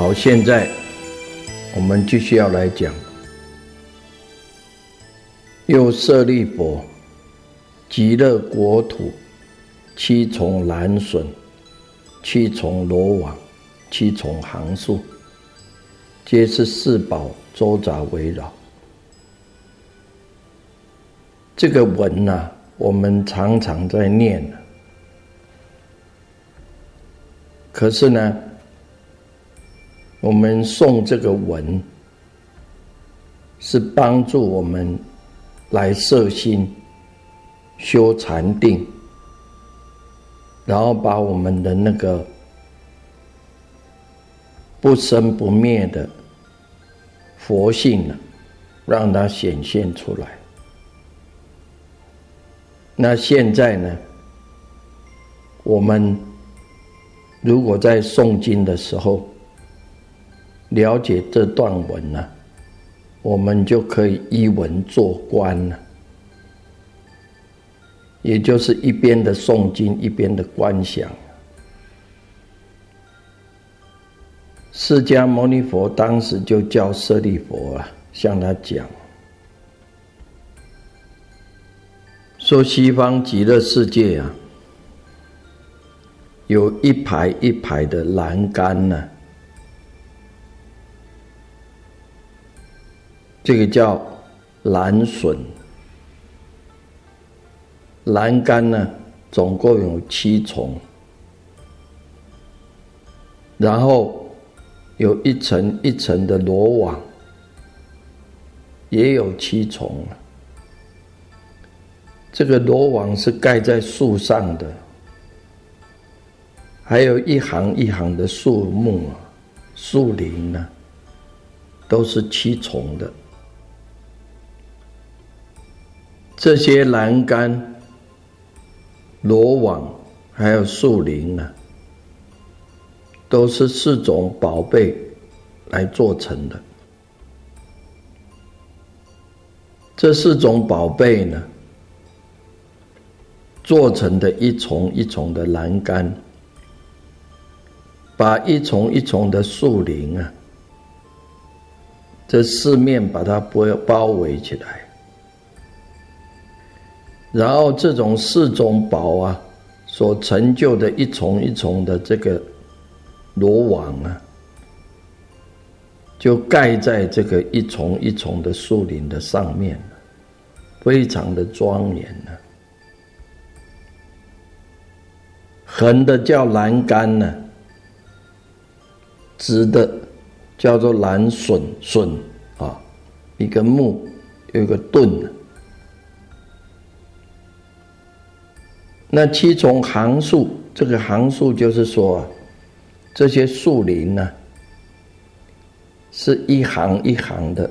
好，现在我们继续要来讲，又舍利佛，极乐国土七重蓝笋，七重罗网，七重行树，皆是四宝周匝围绕。这个文呐，我们常常在念，可是呢？我们诵这个文，是帮助我们来摄心、修禅定，然后把我们的那个不生不灭的佛性呢，让它显现出来。那现在呢，我们如果在诵经的时候，了解这段文呢，我们就可以依文做观了，也就是一边的诵经，一边的观想。释迦牟尼佛当时就叫舍利佛啊，向他讲，说西方极乐世界啊，有一排一排的栏杆呢。这个叫蓝笋，栏杆呢，总共有七重，然后有一层一层的罗网，也有七重。这个罗网是盖在树上的，还有一行一行的树木啊，树林呢，都是七重的。这些栏杆、罗网还有树林呢，都是四种宝贝来做成的。这四种宝贝呢，做成的一重一重的栏杆，把一重一重的树林啊，这四面把它包包围起来。然后这种四种宝啊，所成就的一重一重的这个罗网啊，就盖在这个一重一重的树林的上面非常的庄严呢。横的叫栏杆呢，直的叫做栏笋笋啊，一个木有一个盾。那七重行树，这个行树就是说，这些树林呢，是一行一行的，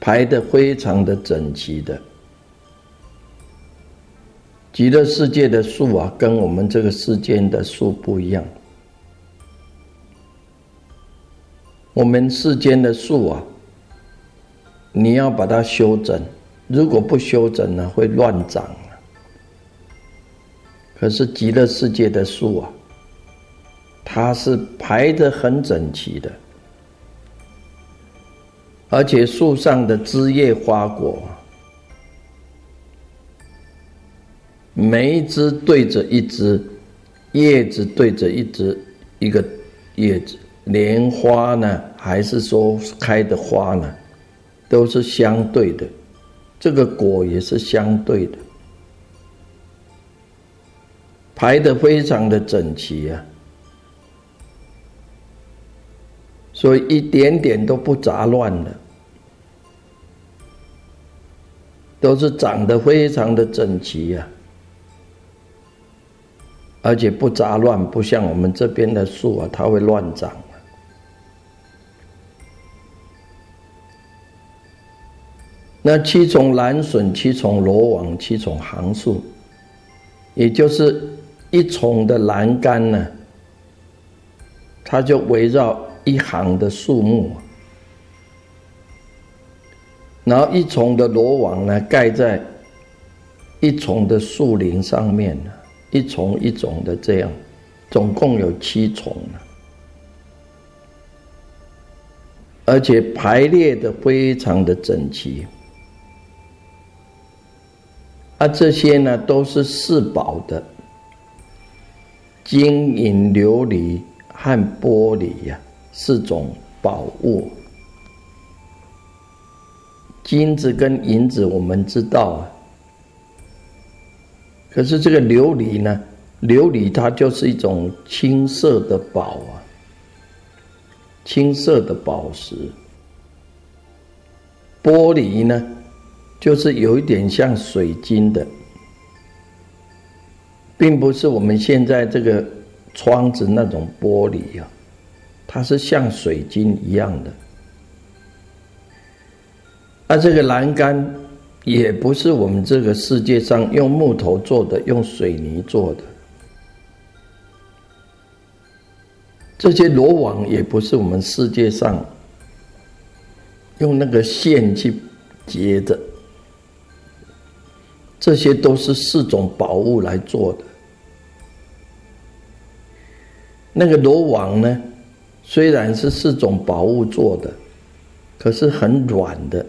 排的非常的整齐的。极乐世界的树啊，跟我们这个世间的树不一样。我们世间的树啊，你要把它修整，如果不修整呢，会乱长。可是极乐世界的树啊，它是排得很整齐的，而且树上的枝叶花果，每一枝对着一枝，叶子对着一枝，一个叶子，莲花呢，还是说开的花呢，都是相对的，这个果也是相对的，排的非常的整齐啊。所以一点点都不杂乱的，都是长得非常的整齐呀，而且不杂乱，不像我们这边的树啊，它会乱长。那七重蓝笋、七重罗网、七重行树，也就是一重的栏杆呢，它就围绕。一行的树木，然后一重的罗网呢，盖在一重的树林上面呢，一重一重的这样，总共有七重而且排列的非常的整齐，啊，这些呢都是四宝的。金银琉璃和玻璃呀。四种宝物，金子跟银子我们知道啊，可是这个琉璃呢，琉璃它就是一种青色的宝啊，青色的宝石。玻璃呢，就是有一点像水晶的，并不是我们现在这个窗子那种玻璃啊。它是像水晶一样的，而这个栏杆也不是我们这个世界上用木头做的，用水泥做的。这些罗网也不是我们世界上用那个线去结的，这些都是四种宝物来做的。那个罗网呢？虽然是四种宝物做的，可是很软的，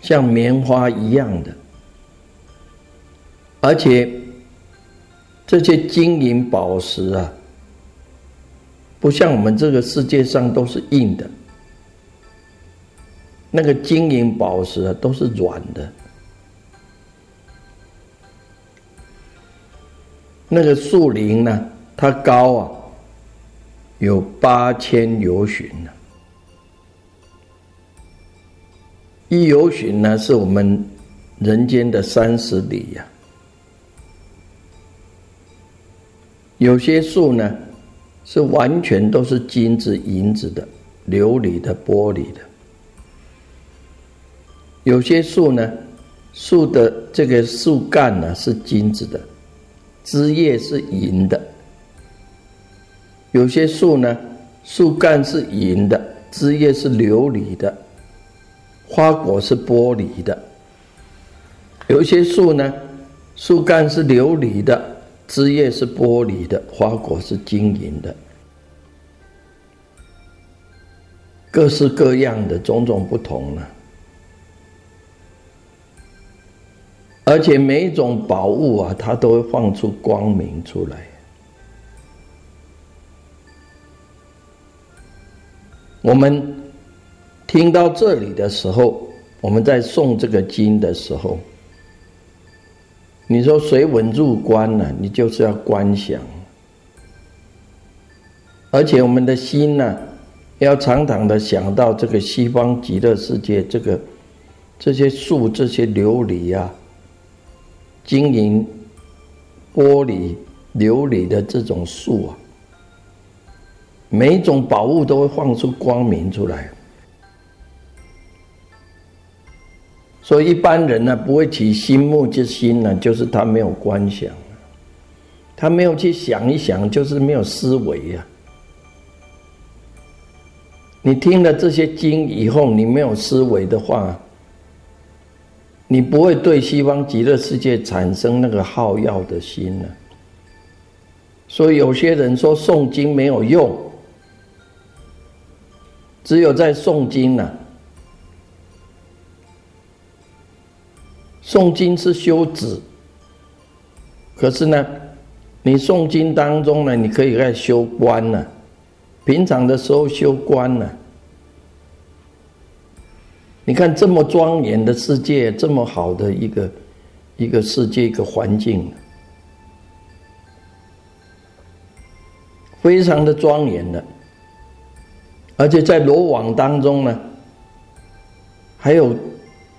像棉花一样的，而且这些金银宝石啊，不像我们这个世界上都是硬的，那个金银宝石啊都是软的，那个树林呢，它高啊。有八千由旬呢，一由旬呢是我们人间的三十里呀。有些树呢是完全都是金子、银子的、琉璃的、玻璃的；有些树呢，树的这个树干呢是金子的，枝叶是银的。有些树呢，树干是银的，枝叶是琉璃的，花果是玻璃的；有些树呢，树干是琉璃的，枝叶是玻璃的，花果是金银的，各式各样的种种不同呢。而且每一种宝物啊，它都会放出光明出来。我们听到这里的时候，我们在诵这个经的时候，你说水稳入观呢？你就是要观想，而且我们的心呢，要常常的想到这个西方极乐世界，这个这些树、这些琉璃啊、金银、玻璃、琉璃的这种树啊。每一种宝物都会放出光明出来，所以一般人呢不会起心目之心呢，就是他没有观想，他没有去想一想，就是没有思维呀。你听了这些经以后，你没有思维的话，你不会对西方极乐世界产生那个好要的心呢。所以有些人说诵经没有用。只有在诵经呢，诵经是修止。可是呢，你诵经当中呢，你可以在修观呢。平常的时候修观呢。你看这么庄严的世界，这么好的一个一个世界一个环境，非常的庄严的。而且在罗网当中呢，还有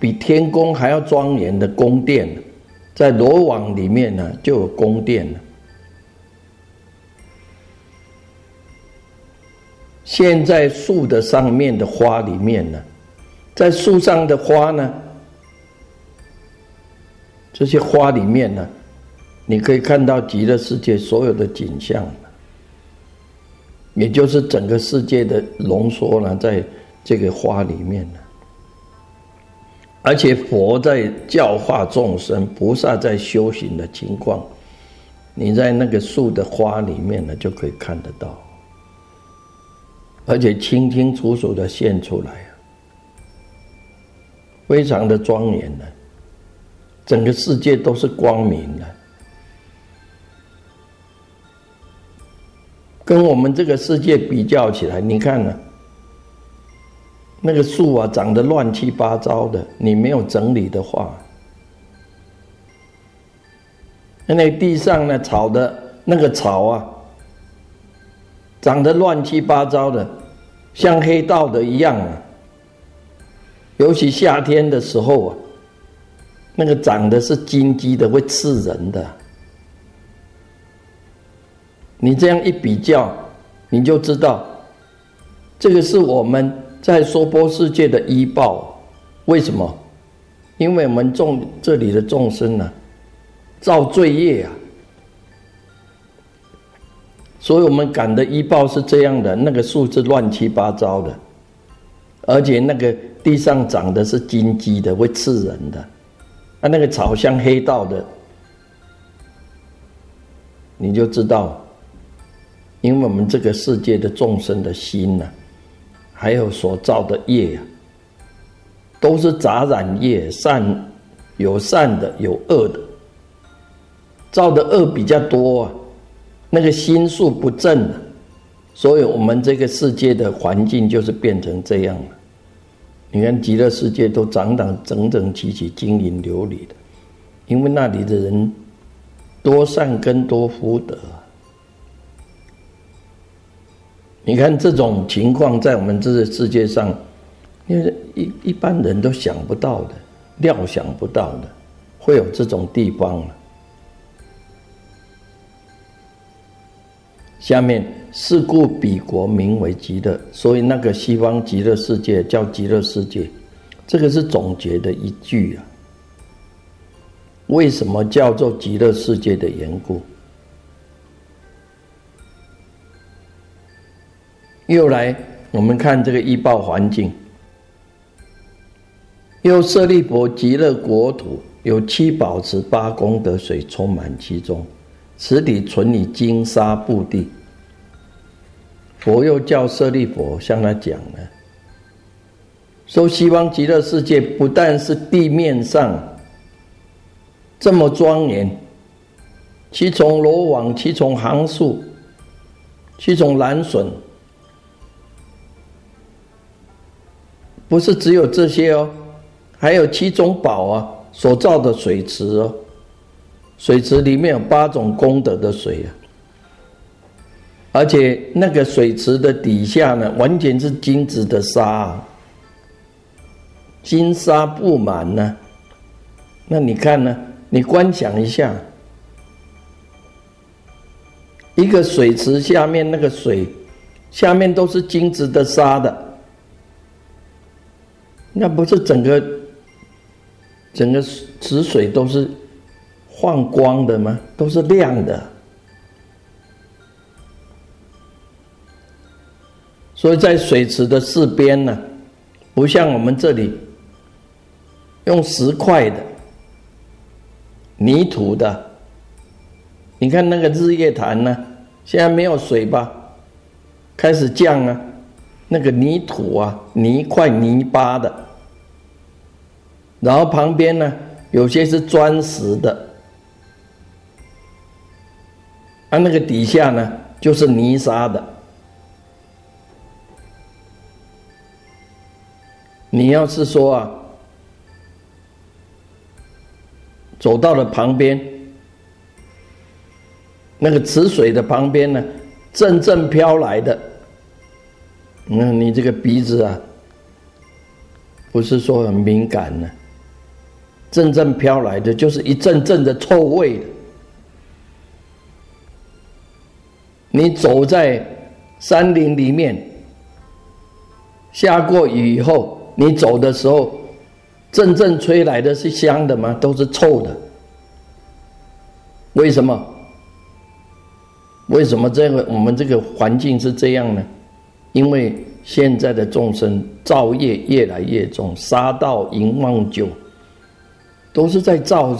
比天宫还要庄严的宫殿。在罗网里面呢，就有宫殿了。现在树的上面的花里面呢，在树上的花呢，这些花里面呢，你可以看到极乐世界所有的景象，也就是整个世界的浓缩了，在这个花里面呢。而且佛在教化众生，菩萨在修行的情况，你在那个树的花里面呢，就可以看得到，而且清清楚楚的现出来，非常的庄严的，整个世界都是光明的，跟我们这个世界比较起来，你看呢？那个树啊，长得乱七八糟的，你没有整理的话，那地上呢，草的那个草啊，长得乱七八糟的，像黑道的一样啊。尤其夏天的时候啊，那个长的是金鸡的，会刺人的。你这样一比较，你就知道，这个是我们。在娑婆世界的医报，为什么？因为我们众这里的众生呢，造罪业啊，所以我们感的医报是这样的：那个数字乱七八糟的，而且那个地上长的是金鸡的，会刺人的；啊，那个草像黑道的，你就知道，因为我们这个世界的众生的心呢。还有所造的业啊，都是杂染业，善有善的，有恶的，造的恶比较多啊，那个心术不正，所以我们这个世界的环境就是变成这样了。你看极乐世界都长长整整齐齐、晶莹琉璃的，因为那里的人多善根多福德。你看这种情况，在我们这个世界上，因为一一般人都想不到的、料想不到的，会有这种地方下面是故彼国名为极乐，所以那个西方极乐世界叫极乐世界，这个是总结的一句啊。为什么叫做极乐世界的缘故？又来，我们看这个医报环境。又舍利佛极乐国土有七宝池八功德水充满其中，此地存以金沙布地。佛又叫舍利佛向他讲呢，说西方极乐世界不但是地面上这么庄严，七从罗网，七重行树，七从蓝笋。不是只有这些哦，还有七种宝啊所造的水池哦，水池里面有八种功德的水啊，而且那个水池的底下呢，完全是金子的沙，金沙布满呢。那你看呢？你观想一下，一个水池下面那个水，下面都是金子的沙的。那不是整个整个池水都是放光的吗？都是亮的。所以在水池的四边呢，不像我们这里用石块的、泥土的。你看那个日月潭呢，现在没有水吧？开始降啊。那个泥土啊，泥块泥巴的，然后旁边呢，有些是砖石的，啊，那个底下呢，就是泥沙的。你要是说啊，走到了旁边，那个池水的旁边呢，阵阵飘来的。那你这个鼻子啊，不是说很敏感呢，阵阵飘来的就是一阵阵的臭味。你走在山林里面，下过雨以后，你走的时候，阵阵吹来的是香的吗？都是臭的。为什么？为什么这个我们这个环境是这样呢？因为现在的众生造业越来越重，杀盗淫妄酒，都是在造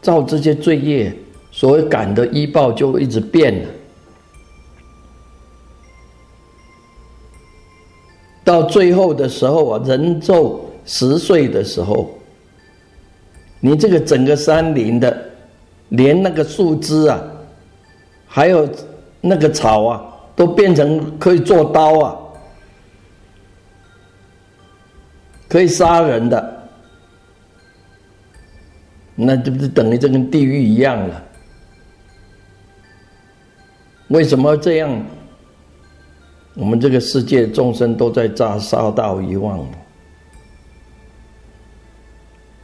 造这些罪业，所以感的依报就一直变了。到最后的时候啊，人寿十岁的时候，你这个整个山林的，连那个树枝啊，还有那个草啊。都变成可以做刀啊，可以杀人的，那这不是等于这跟地狱一样了？为什么这样？我们这个世界众生都在炸杀到遗忘。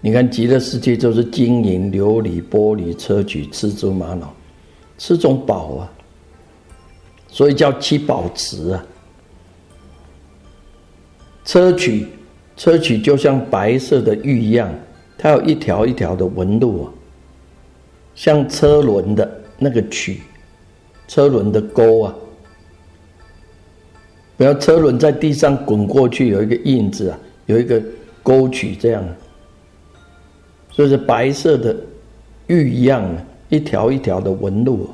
你看极乐世界就是金银琉璃玻璃砗磲赤珠玛瑙，是种宝啊。所以叫七宝池啊，砗磲，砗磲就像白色的玉一样，它有一条一条的纹路啊，像车轮的那个曲，车轮的钩啊，不要车轮在地上滚过去有一个印子啊，有一个沟曲这样，所以是白色的玉一样的，一条一条的纹路。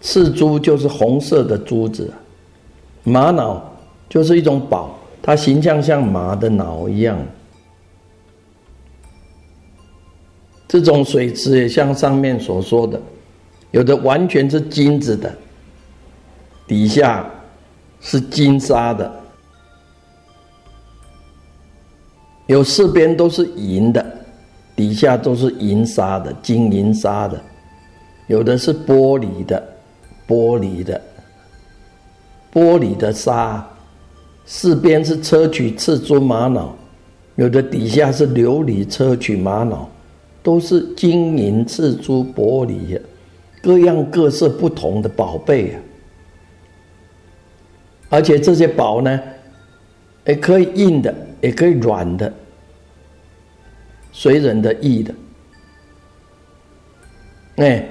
赤珠就是红色的珠子，玛瑙就是一种宝，它形象像马的脑一样。这种水池也像上面所说的，有的完全是金子的，底下是金沙的，有四边都是银的，底下都是银沙的，金银沙的，有的是玻璃的。玻璃的，玻璃的沙，四边是砗磲、赤珠、玛瑙，有的底下是琉璃、砗磲、玛瑙，都是金银、赤珠、玻璃，各样各色不同的宝贝啊！而且这些宝呢，也可以硬的，也可以软的，随人的意的，哎。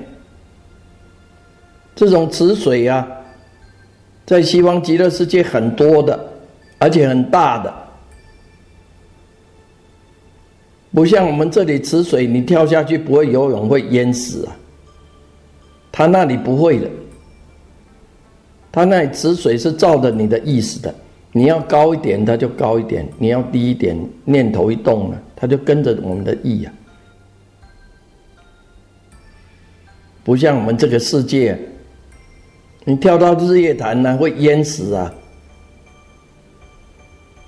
这种池水啊，在西方极乐世界很多的，而且很大的，不像我们这里池水，你跳下去不会游泳，会淹死啊。他那里不会的，他那池水是照着你的意思的，你要高一点，它就高一点；你要低一点，念头一动了，它就跟着我们的意啊。不像我们这个世界。你跳到日月潭呢，会淹死啊！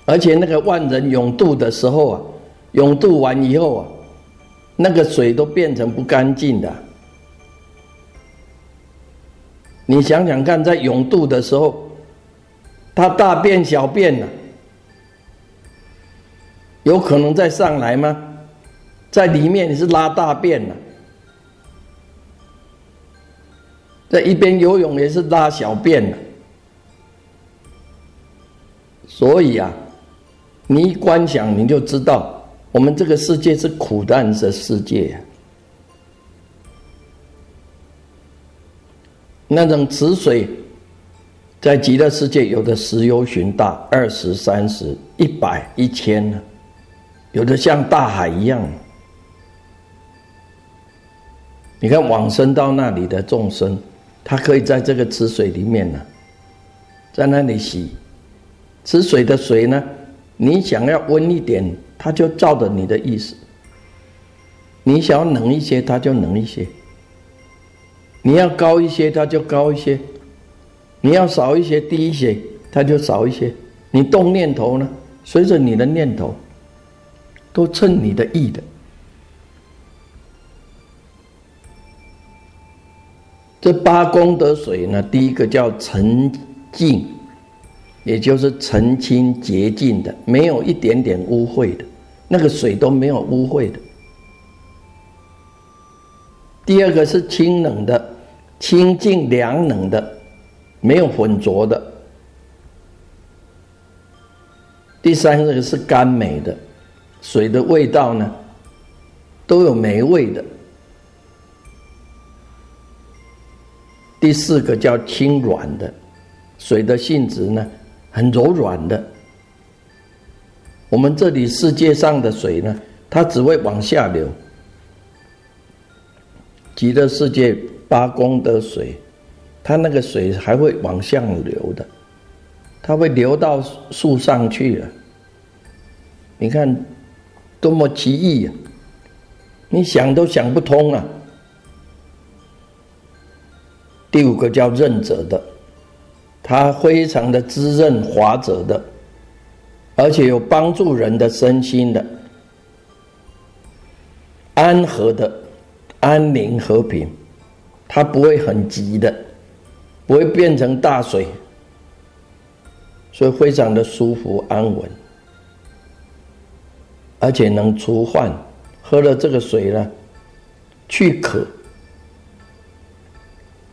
而且那个万人泳渡的时候啊，泳渡完以后啊，那个水都变成不干净的。你想想看，在泳渡的时候，他大便小便了，有可能再上来吗？在里面你是拉大便了。在一边游泳也是拉小便的，所以啊，你一观想你就知道，我们这个世界是苦难的世界。那种池水，在极乐世界有的十由旬大，二十、三十、一百、一千呢，有的像大海一样。你看往生到那里的众生。他可以在这个池水里面呢，在那里洗。池水的水呢，你想要温一点，它就照着你的意思；你想要冷一些，它就冷一些；你要高一些，它就高一些；你要少一些、低一些，它就少一些。你动念头呢，随着你的念头，都称你的意的。这八功德水呢，第一个叫澄净。也就是澄清洁净的，没有一点点污秽的，那个水都没有污秽的。第二个是清冷的，清净凉冷的，没有浑浊的。第三个是甘美的，水的味道呢都有霉味的。第四个叫清软的，水的性质呢。很柔软的，我们这里世界上的水呢，它只会往下流。极乐世界八功德水，它那个水还会往上流的，它会流到树上去了。你看，多么奇异呀！你想都想不通啊。第五个叫任者的。它非常的滋润滑泽的，而且有帮助人的身心的，安和的，安宁和平，它不会很急的，不会变成大水，所以非常的舒服安稳，而且能除患，喝了这个水呢，去渴，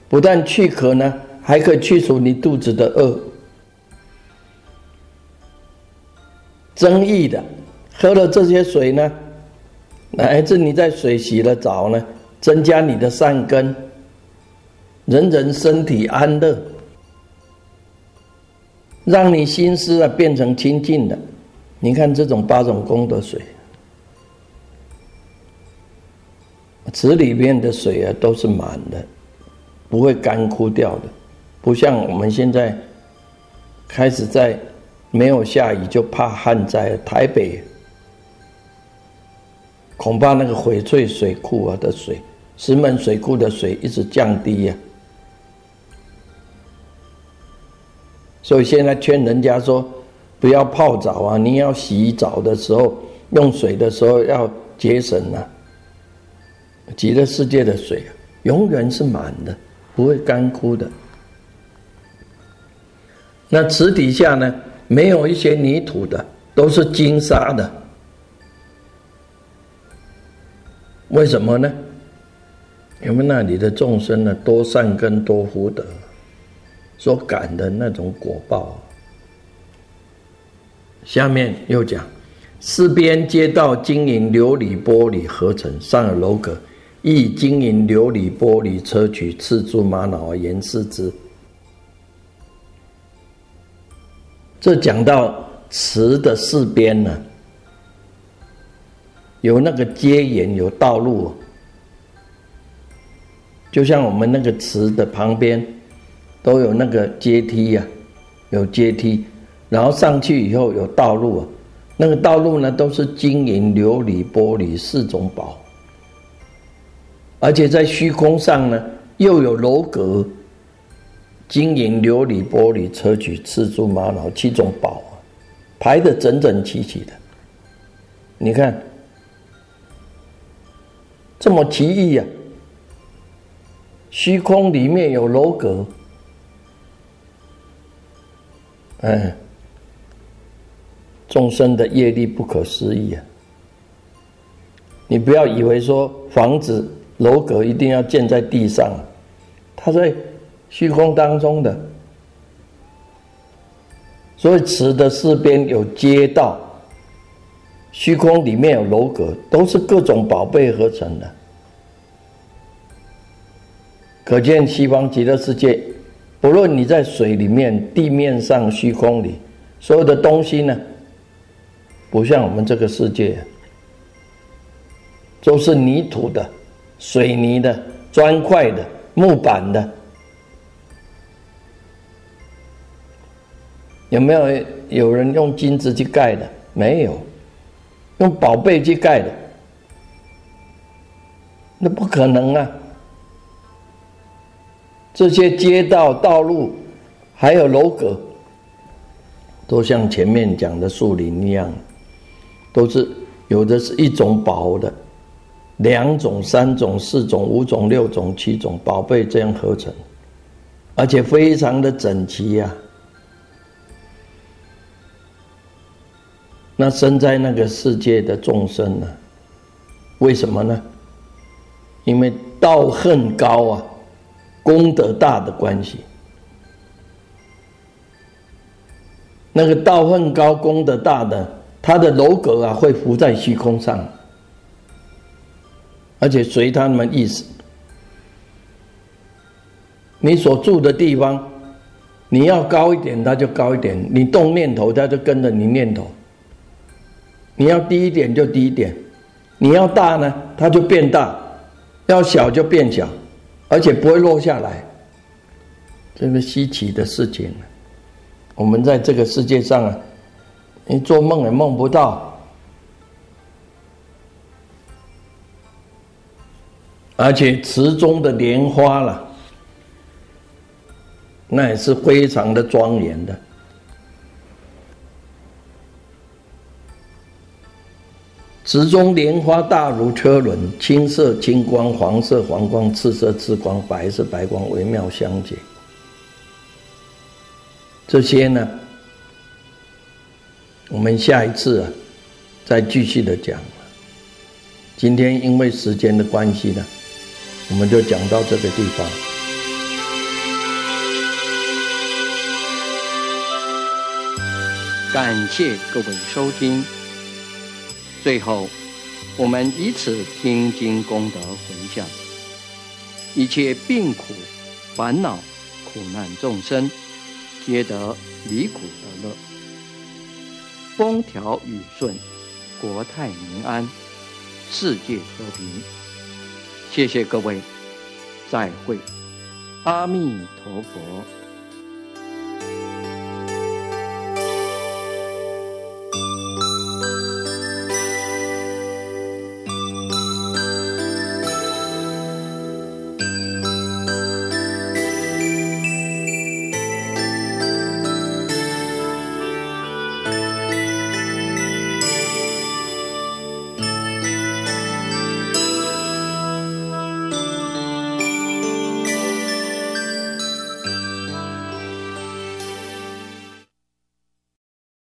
不但去渴呢。还可以去除你肚子的饿。增益的，喝了这些水呢，乃至你在水洗了澡呢，增加你的善根，人人身体安乐，让你心思啊变成清净的。你看这种八种功德水，池里面的水啊都是满的，不会干枯掉的。不像我们现在开始在没有下雨就怕旱灾，台北恐怕那个翡翠水库啊的水，石门水库的水一直降低呀。所以现在劝人家说，不要泡澡啊，你要洗澡的时候用水的时候要节省啊。极乐世界的水永远是满的，不会干枯的。那池底下呢，没有一些泥土的，都是金沙的。为什么呢？因为那里的众生呢，多善根多福德，所感的那种果报。下面又讲，四边街道金银琉璃玻璃合成，上有楼阁，亦金银琉璃玻璃砗磲赤珠玛瑙而言饰之。这讲到池的四边呢，有那个街沿，有道路，就像我们那个池的旁边都有那个阶梯呀，有阶梯，然后上去以后有道路啊，那个道路呢都是金银琉璃玻璃四种宝，而且在虚空上呢又有楼阁。金银琉璃玻璃砗磲赤珠玛瑙七种宝啊，排的整整齐齐的。你看，这么奇异呀！虚空里面有楼阁，哎，众生的业力不可思议啊！你不要以为说房子楼阁一定要建在地上，它在。虚空当中的，所以池的四边有街道，虚空里面有楼阁，都是各种宝贝合成的。可见西方极乐世界，不论你在水里面、地面上、虚空里，所有的东西呢，不像我们这个世界，都是泥土的、水泥的、砖块的、木板的。有没有有人用金子去盖的？没有，用宝贝去盖的，那不可能啊！这些街道、道路，还有楼阁，都像前面讲的树林一样，都是有的是一种宝的，两种、三种、四种、五种、六种、七种宝贝这样合成，而且非常的整齐呀。那生在那个世界的众生呢？为什么呢？因为道恨高啊。功德大的关系，那个道分高、功德大的，他的楼阁啊会浮在虚空上，而且随他们意思。你所住的地方，你要高一点，它就高一点；你动念头，它就跟着你念头；你要低一点，就低一点；你要大呢，它就变大；要小就变小。而且不会落下来，这个稀奇的事情，我们在这个世界上啊，你做梦也梦不到。而且池中的莲花了，那也是非常的庄严的。池中莲花大如车轮，青色青光，黄色黄光，赤色赤光，白色白光，微妙相结。这些呢，我们下一次啊，再继续的讲。今天因为时间的关系呢，我们就讲到这个地方。感谢各位收听。最后，我们以此听经功德回向，一切病苦、烦恼、苦难众生，皆得离苦得乐，风调雨顺，国泰民安，世界和平。谢谢各位，再会，阿弥陀佛。